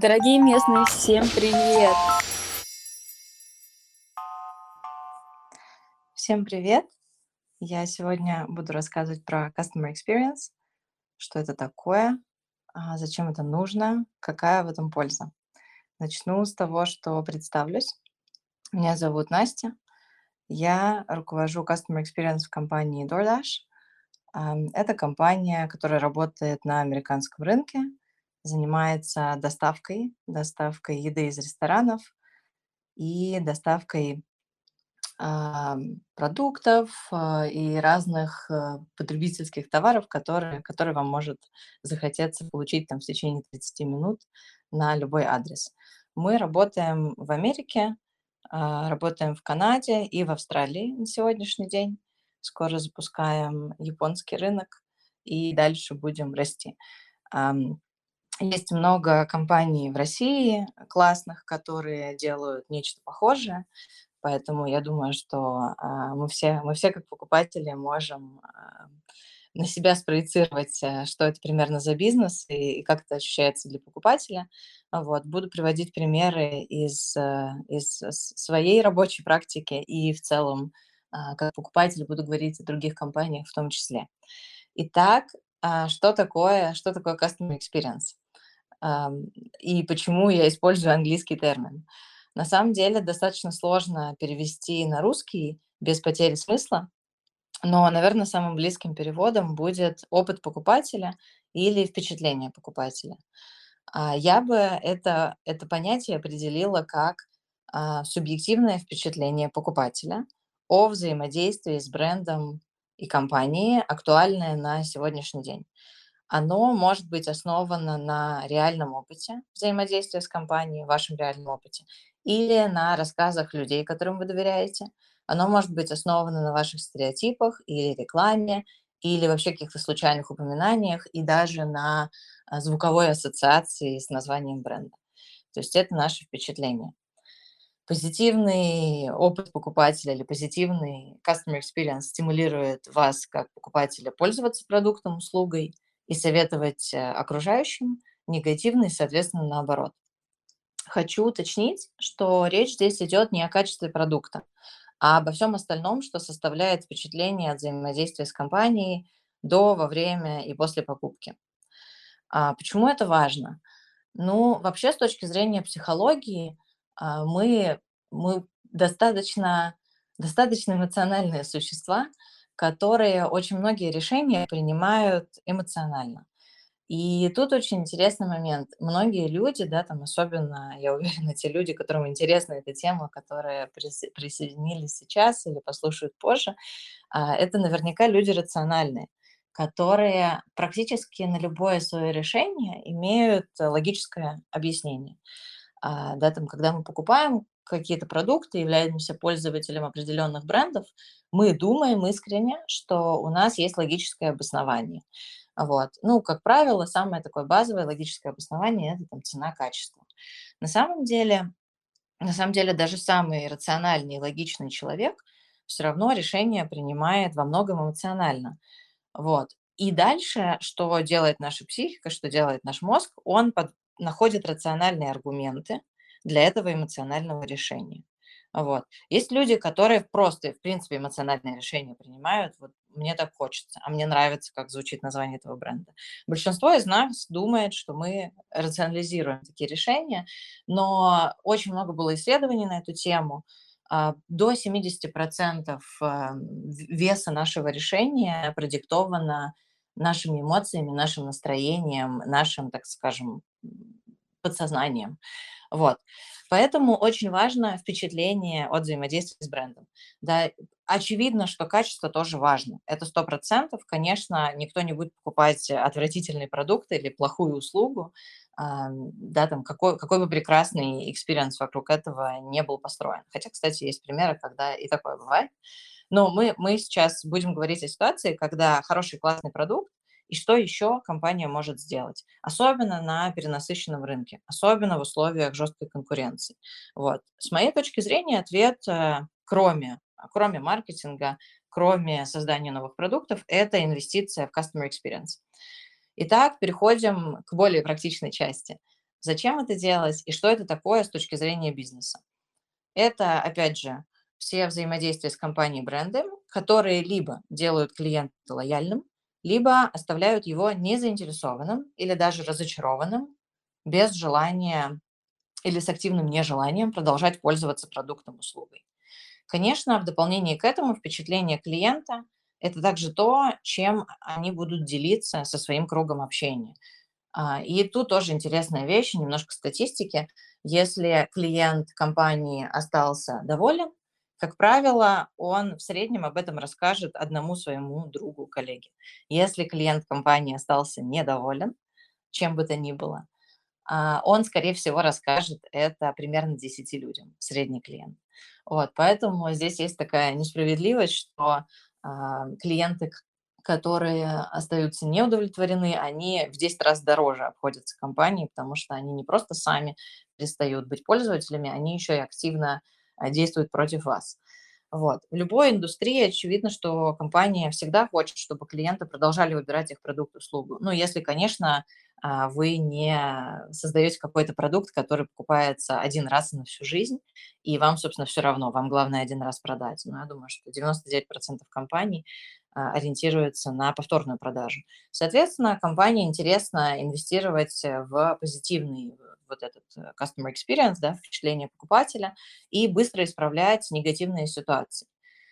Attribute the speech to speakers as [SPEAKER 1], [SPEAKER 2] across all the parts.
[SPEAKER 1] Дорогие местные, всем привет!
[SPEAKER 2] Всем привет! Я сегодня буду рассказывать про Customer Experience, что это такое, а, зачем это нужно, какая в этом польза. Начну с того, что представлюсь. Меня зовут Настя. Я руковожу Customer Experience в компании DoorDash. Это компания, которая работает на американском рынке – занимается доставкой, доставкой еды из ресторанов и доставкой а, продуктов а, и разных а, потребительских товаров, которые, которые вам может захотеться получить там в течение 30 минут на любой адрес. Мы работаем в Америке, работаем в Канаде и в Австралии на сегодняшний день. Скоро запускаем японский рынок и дальше будем расти. Есть много компаний в России классных, которые делают нечто похожее, поэтому я думаю, что а, мы все, мы все как покупатели можем а, на себя спроецировать, а, что это примерно за бизнес и, и как это ощущается для покупателя. Вот. Буду приводить примеры из, а, из своей рабочей практики и в целом а, как покупатель буду говорить о других компаниях в том числе. Итак, что такое, что такое customer experience? И почему я использую английский термин. На самом деле достаточно сложно перевести на русский без потери смысла, но, наверное, самым близким переводом будет опыт покупателя или впечатление покупателя. А, я бы это, это понятие определила как а, субъективное впечатление покупателя о взаимодействии с брендом и компанией, актуальное на сегодняшний день оно может быть основано на реальном опыте взаимодействия с компанией, вашем реальном опыте, или на рассказах людей, которым вы доверяете. Оно может быть основано на ваших стереотипах или рекламе, или вообще каких-то случайных упоминаниях, и даже на а, звуковой ассоциации с названием бренда. То есть это наше впечатление. Позитивный опыт покупателя или позитивный customer experience стимулирует вас как покупателя пользоваться продуктом, услугой – и советовать э, окружающим, негативный, соответственно, наоборот. Хочу уточнить, что речь здесь идет не о качестве продукта, а обо всем остальном, что составляет впечатление от взаимодействия с компанией до, во время и после покупки. А почему это важно? Ну, вообще, с точки зрения психологии, а, мы, мы достаточно, достаточно эмоциональные существа, которые очень многие решения принимают эмоционально. И тут очень интересный момент. Многие люди, да, там особенно, я уверена, те люди, которым интересна эта тема, которые присоединились сейчас или послушают позже, а, это наверняка люди рациональные, которые практически на любое свое решение имеют логическое объяснение. А, да, там, когда мы покупаем какие-то продукты, являемся пользователем определенных брендов, мы думаем искренне, что у нас есть логическое обоснование. Вот. Ну, как правило, самое такое базовое логическое обоснование – это там, цена-качество. На самом деле, на самом деле, даже самый рациональный и логичный человек все равно решение принимает во многом эмоционально. Вот. И дальше, что делает наша психика, что делает наш мозг, он под, находит рациональные аргументы для этого эмоционального решения. Вот. Есть люди, которые просто, в принципе, эмоциональные решения принимают. Вот мне так хочется, а мне нравится, как звучит название этого бренда. Большинство из нас думает, что мы рационализируем такие решения, но очень много было исследований на эту тему. А, до 70% а, веса нашего решения продиктовано нашими эмоциями, нашим настроением, нашим, так скажем, подсознанием. Вот. Поэтому очень важно впечатление от взаимодействия с брендом. Да, очевидно, что качество тоже важно. Это сто процентов. Конечно, никто не будет покупать отвратительный продукт или плохую услугу, да, там какой, какой бы прекрасный experience вокруг этого не был построен. Хотя, кстати, есть примеры, когда и такое бывает. Но мы, мы сейчас будем говорить о ситуации, когда хороший классный продукт и что еще компания может сделать, особенно на перенасыщенном рынке, особенно в условиях жесткой конкуренции. Вот. С моей точки зрения ответ, э, кроме, кроме маркетинга, кроме создания новых продуктов, это инвестиция в customer experience. Итак, переходим к более практичной части. зачем это делать и что это такое с точки зрения бизнеса. Это, опять же, все взаимодействия с компанией брендом, которые либо делают клиента лояльным, либо оставляют его незаинтересованным или даже разочарованным, без желания или с активным нежеланием продолжать пользоваться продуктом, услугой. Конечно, в дополнение к этому впечатление клиента – это также то, чем они будут делиться со своим кругом общения. А, и тут тоже интересная вещь, немножко статистики. Если клиент компании остался доволен, как правило, он в среднем об этом расскажет одному своему другу, коллеге. Если клиент компании остался недоволен, чем бы то ни было, а, он, скорее всего, расскажет это примерно 10 людям, средний клиент. Вот, поэтому здесь есть такая несправедливость, что а, клиенты, которые остаются неудовлетворены, они в 10 раз дороже обходятся компании, потому что они не просто сами перестают быть пользователями, они еще и активно а, действуют против вас. Вот. В любой индустрии очевидно, что компания всегда хочет, чтобы клиенты продолжали выбирать их продукт, услугу. Ну, если, конечно, вы не создаете какой-то продукт, который покупается один раз на всю жизнь, и вам, собственно, все равно, вам главное один раз продать. Но я думаю, что 99% компаний а, ориентируется на повторную продажу. Соответственно, компании интересно инвестировать в позитивный вот этот э, customer experience, да, впечатление покупателя, и быстро исправлять негативные ситуации.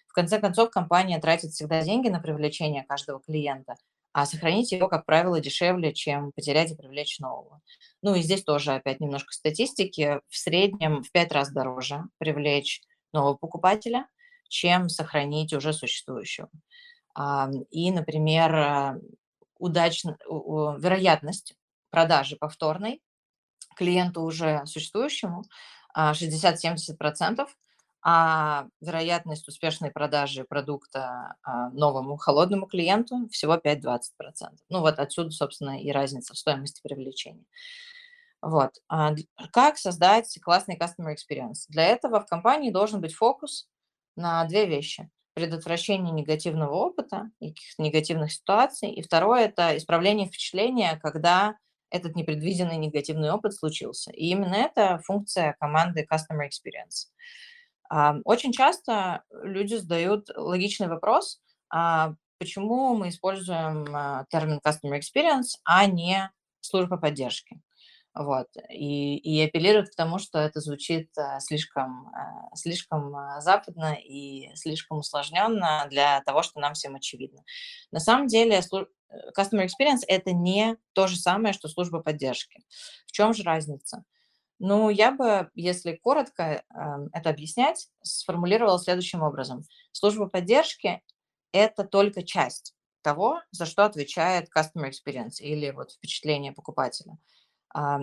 [SPEAKER 2] В конце концов, компания тратит всегда деньги на привлечение каждого клиента, а сохранить его, как правило, дешевле, чем потерять и привлечь нового. Ну и здесь тоже опять немножко статистики. В среднем в пять раз дороже привлечь нового покупателя, чем сохранить уже существующего. И, например, э, удачно, вероятность продажи повторной клиенту уже существующему 60-70%, а, а вероятность успешной продажи продукта а, новому холодному клиенту всего 5-20%. Ну вот отсюда, собственно, и разница в стоимости привлечения. Вот. Как создать классный customer experience? Для этого в компании должен быть фокус на две вещи предотвращение негативного опыта и каких-то негативных ситуаций. И второе – это исправление впечатления, когда этот непредвиденный негативный опыт случился. И именно это функция команды Customer Experience. Очень часто люди задают логичный вопрос, а почему мы используем а, термин Customer Experience, а не служба поддержки. Вот. И, и апеллируют к тому, что это звучит э, слишком, э, слишком э, западно и слишком усложненно для того, что нам всем очевидно. На самом деле Customer Experience – это не то же самое, что служба поддержки. В чем же разница? Ну, я бы, если коротко эм, это объяснять, сформулировала следующим образом. Служба поддержки – это только часть того, за что отвечает Customer Experience или вот впечатление покупателя –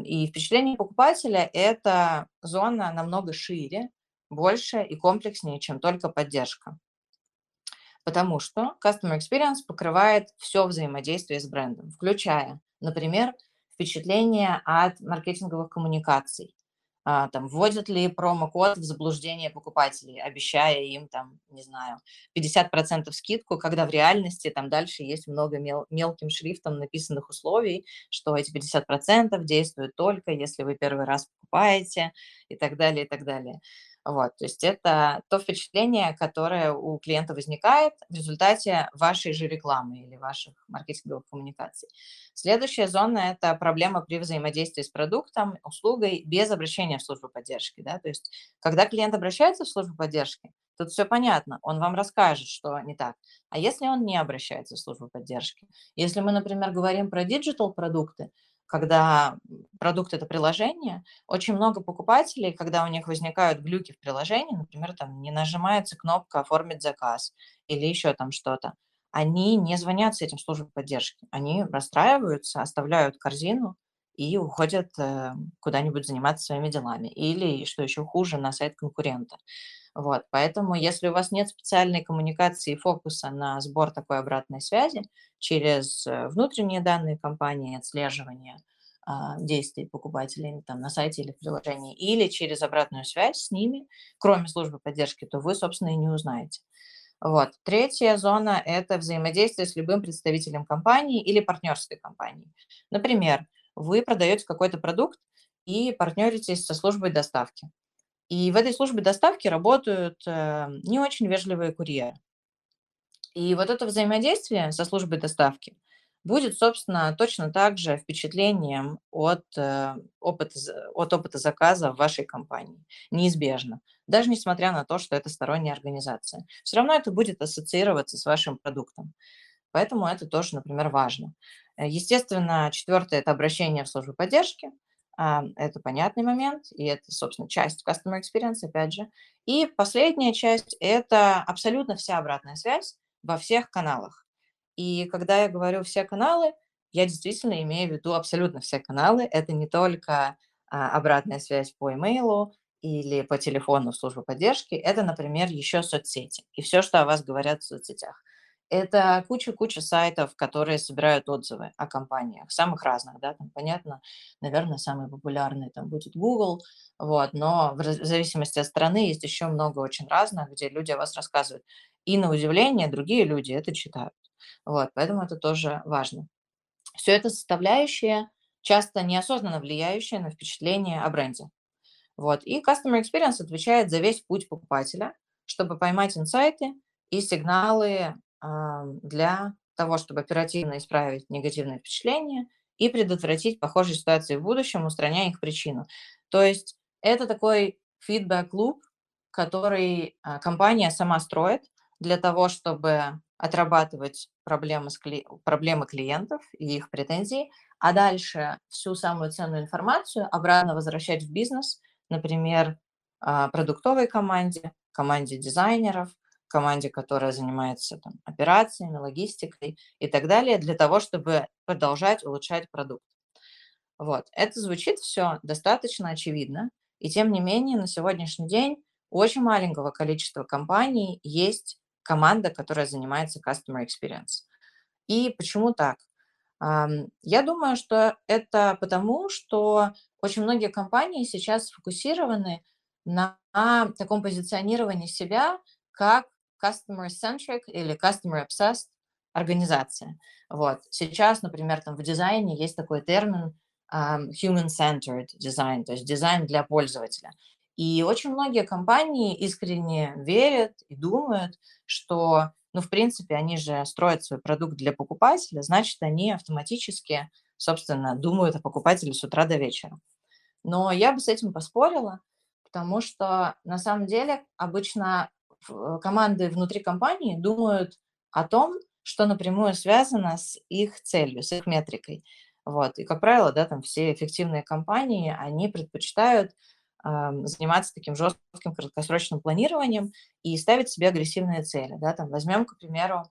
[SPEAKER 2] и впечатление покупателя – это зона намного шире, больше и комплекснее, чем только поддержка. Потому что Customer Experience покрывает все взаимодействие с брендом, включая, например, впечатление от маркетинговых коммуникаций, а, там, вводят ли промокод в заблуждение покупателей, обещая им, там, не знаю, 50% скидку, когда в реальности там дальше есть много мел мелким шрифтом написанных условий, что эти 50% действуют только, если вы первый раз покупаете и так далее, и так далее. Вот, то есть это то впечатление, которое у клиента возникает в результате вашей же рекламы или ваших маркетинговых коммуникаций. Следующая зона – это проблема при взаимодействии с продуктом, услугой без обращения в службу поддержки. Да? То есть когда клиент обращается в службу поддержки, тут все понятно, он вам расскажет, что не так. А если он не обращается в службу поддержки? Если мы, например, говорим про диджитал-продукты, когда продукт – это приложение, очень много покупателей, когда у них возникают глюки в приложении, например, там не нажимается кнопка «Оформить заказ» или еще там что-то, они не звонят с этим службой поддержки. Они расстраиваются, оставляют корзину и уходят э, куда-нибудь заниматься своими делами. Или, что еще хуже, на сайт конкурента. Вот, поэтому, если у вас нет специальной коммуникации и фокуса на сбор такой обратной связи через э, внутренние данные компании, отслеживание а, действий покупателей там, на сайте или в приложении, или через обратную связь с ними, кроме службы поддержки, то вы, собственно, и не узнаете. Вот. Третья зона – это взаимодействие с любым представителем компании или партнерской компании. Например, вы продаете какой-то продукт, и партнеритесь со службой доставки. И в этой службе доставки работают э, не очень вежливые курьеры. И вот это взаимодействие со службой доставки будет, собственно, точно так же впечатлением от, э, опыта, от опыта заказа в вашей компании. Неизбежно. Даже несмотря на то, что это сторонняя организация. Все равно это будет ассоциироваться с вашим продуктом. Поэтому это тоже, например, важно. Э, естественно, четвертое – это обращение в службу поддержки. Это понятный момент, и это, собственно, часть customer experience, опять же. И последняя часть – это абсолютно вся обратная связь во всех каналах. И когда я говорю «все каналы», я действительно имею в виду абсолютно все каналы. Это не только а, обратная связь по имейлу или по телефону в службу поддержки, это, например, еще соцсети и все, что о вас говорят в соцсетях. Это куча-куча сайтов, которые собирают отзывы о компаниях, самых разных, да, там, понятно, наверное, самый популярный там будет Google, вот, но в зависимости от страны есть еще много очень разных, где люди о вас рассказывают. И на удивление другие люди это читают. Вот, поэтому это тоже важно. Все это составляющие, часто неосознанно влияющие на впечатление о бренде. Вот. И Customer Experience отвечает за весь путь покупателя, чтобы поймать инсайты и сигналы для того, чтобы оперативно исправить негативные впечатления и предотвратить похожие ситуации в будущем, устраняя их причину. То есть это такой фидбэк-луп, который а, компания сама строит для того, чтобы отрабатывать проблемы, с кли... проблемы клиентов и их претензии, а дальше всю самую ценную информацию обратно возвращать в бизнес, например, а, продуктовой команде, команде дизайнеров, команде, которая занимается там, операциями, логистикой и так далее, для того, чтобы продолжать улучшать продукт. Вот. Это звучит все достаточно очевидно, и тем не менее на сегодняшний день у очень маленького количества компаний есть команда, которая занимается Customer Experience. И почему так? Я думаю, что это потому, что очень многие компании сейчас сфокусированы на таком позиционировании себя как customer-centric или customer-obsessed организация. Вот. Сейчас, например, там в дизайне есть такой термин um, human-centered design, то есть дизайн для пользователя. И очень многие компании искренне верят и думают, что, ну, в принципе, они же строят свой продукт для покупателя, значит, они автоматически, собственно, думают о покупателе с утра до вечера. Но я бы с этим поспорила, потому что на самом деле обычно команды внутри компании думают о том, что напрямую связано с их целью, с их метрикой. Вот. И, как правило, да, там все эффективные компании, они предпочитают э, заниматься таким жестким краткосрочным планированием и ставить себе агрессивные цели. Да, там возьмем, к примеру,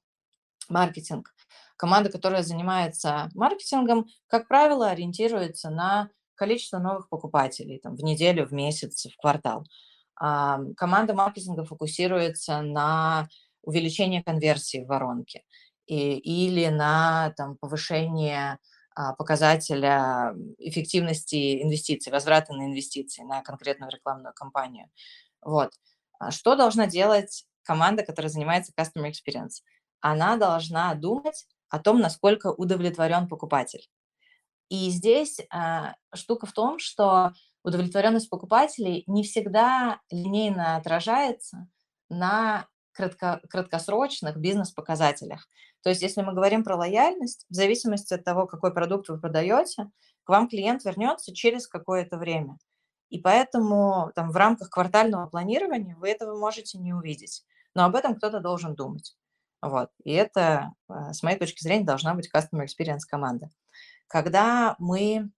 [SPEAKER 2] маркетинг. Команда, которая занимается маркетингом, как правило, ориентируется на количество новых покупателей там, в неделю, в месяц, в квартал. Команда маркетинга фокусируется на увеличении конверсии в воронке и, или на там, повышение а, показателя эффективности инвестиций, возврата на инвестиции на конкретную рекламную кампанию. Вот. А что должна делать команда, которая занимается Customer Experience? Она должна думать о том, насколько удовлетворен покупатель. И здесь а, штука в том, что удовлетворенность покупателей не всегда линейно отражается на кратко, краткосрочных бизнес-показателях. То есть если мы говорим про лояльность, в зависимости от того, какой продукт вы продаете, к вам клиент вернется через какое-то время. И поэтому там, в рамках квартального планирования вы этого можете не увидеть. Но об этом кто-то должен думать. Вот. И это, э, с моей точки зрения, должна быть customer experience команда. Когда мы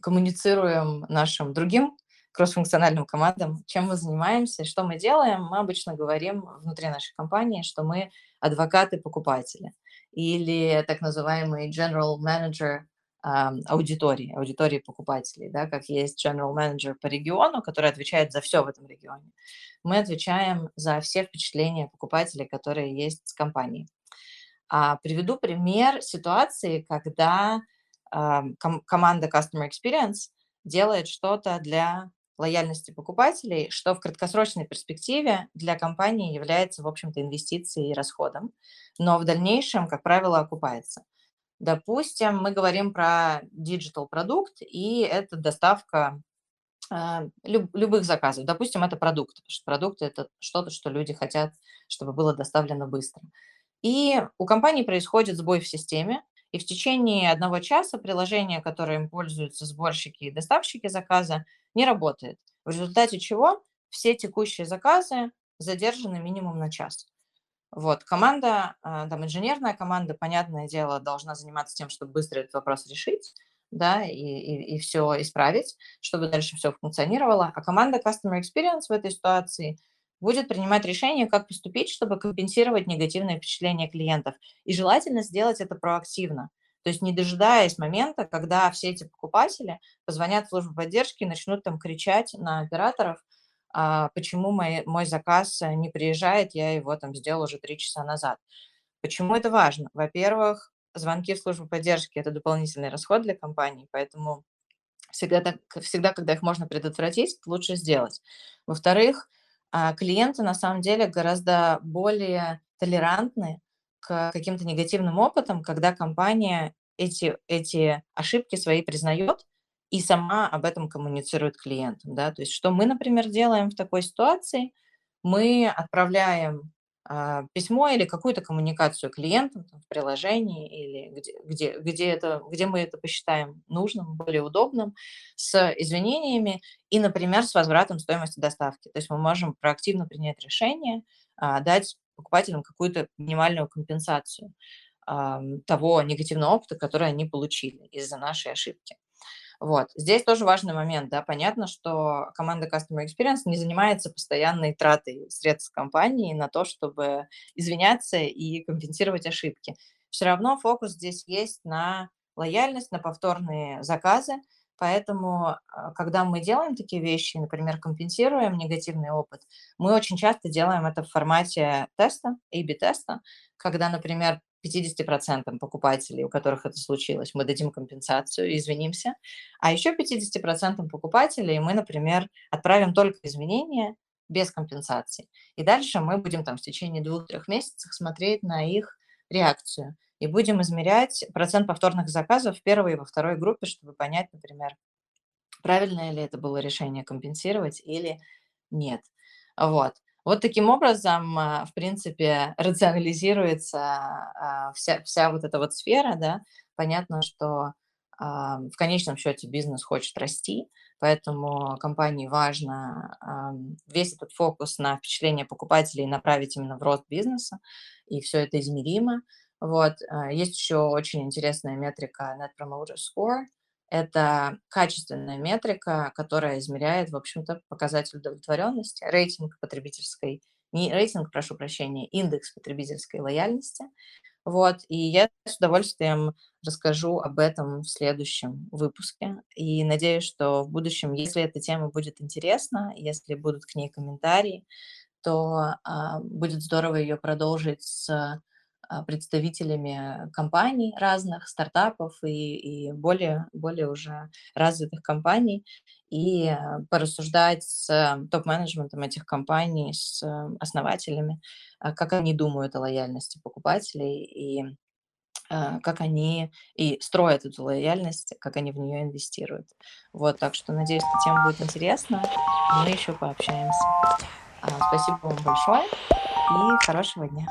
[SPEAKER 2] коммуницируем нашим другим кроссфункциональным командам, чем мы занимаемся, что мы делаем, мы обычно говорим внутри нашей компании, что мы адвокаты-покупатели или так называемый general manager аудитории, аудитории покупателей, да, как есть general manager по региону, который отвечает за все в этом регионе. Мы отвечаем за все впечатления покупателей, которые есть с компанией. А, приведу пример ситуации, когда ком- команда Customer Experience делает что-то для лояльности покупателей, что в краткосрочной перспективе для компании является, в общем-то, инвестицией и расходом, но в дальнейшем, как правило, окупается. Допустим, мы говорим про digital продукт, и это доставка а, люб, любых заказов. Допустим, это продукт, продукт – это что-то, что люди хотят, чтобы было доставлено быстро. И у компании происходит сбой в системе, и в течение одного часа приложение, которым пользуются сборщики и доставщики заказа, не работает. В результате чего все текущие заказы задержаны минимум на час. Вот, команда, а, там, инженерная команда, понятное дело, должна заниматься тем, чтобы быстро этот вопрос решить, да, и, и, и все исправить, чтобы дальше все функционировало. А команда Customer Experience в этой ситуации будет принимать решение, как поступить, чтобы компенсировать негативное впечатление клиентов. И желательно сделать это проактивно. То есть не дожидаясь момента, когда все эти покупатели позвонят в службу поддержки и начнут там кричать на операторов, а, почему мой, мой заказ э, не приезжает, я его там сделал уже три часа назад. Почему это важно? Во-первых, звонки в службу поддержки – это дополнительный расход для компании, поэтому всегда, так, всегда, когда их можно предотвратить, лучше сделать. Во-вторых, клиенты на самом деле гораздо более толерантны к каким-то негативным опытам, когда компания эти, эти ошибки свои признает и сама об этом коммуницирует клиентам. Да? То есть что мы, например, делаем в такой ситуации? Мы отправляем а, письмо или какую-то коммуникацию клиентам там, в приложении или где, где, где, это, где мы это посчитаем нужным, более удобным, с извинениями и, например, с возвратом стоимости доставки. То есть мы можем проактивно принять решение, а, дать покупателям какую-то минимальную компенсацию а, того негативного опыта, который они получили из-за нашей ошибки. Вот. Здесь тоже важный момент, да, понятно, что команда Customer Experience не занимается постоянной тратой средств компании на то, чтобы извиняться и компенсировать ошибки. Все равно фокус здесь есть на лояльность, на повторные заказы, Поэтому, а, когда мы делаем такие вещи, например, компенсируем негативный опыт, мы очень часто делаем это в формате теста, A-B-теста, когда, например, 50% покупателей, у которых это случилось, мы дадим компенсацию, извинимся, а еще 50% покупателей мы, например, отправим только изменения без компенсации. И дальше мы будем там в течение двух-трех месяцев смотреть на их реакцию и будем измерять процент повторных заказов в первой и во второй группе, чтобы понять, например, правильное ли это было решение компенсировать или нет. Вот. Вот таким образом, а, в принципе, рационализируется а, вся, вся вот эта вот сфера, да. Понятно, что а, в конечном счете бизнес хочет расти, поэтому компании важно весь этот фокус на впечатление покупателей направить именно в рост бизнеса, и все это измеримо. Вот. Есть еще очень интересная метрика Net Promoter Score – это качественная метрика, которая измеряет, в общем-то, показатель удовлетворенности, рейтинг потребительской, не рейтинг, прошу прощения, индекс потребительской лояльности. Вот, и я с удовольствием расскажу об этом в следующем выпуске. И надеюсь, что в будущем, если эта тема будет интересна, если будут к ней комментарии, то а, будет здорово ее продолжить с представителями компаний разных, стартапов и, и более, более уже развитых компаний, и а, порассуждать с топ-менеджментом этих компаний, с основателями, а, как они думают о лояльности покупателей и как они и строят эту лояльность, как они в нее инвестируют. Вот, так что надеюсь, эта тема будет интересна. Мы еще пообщаемся. Спасибо вам большое и хорошего дня.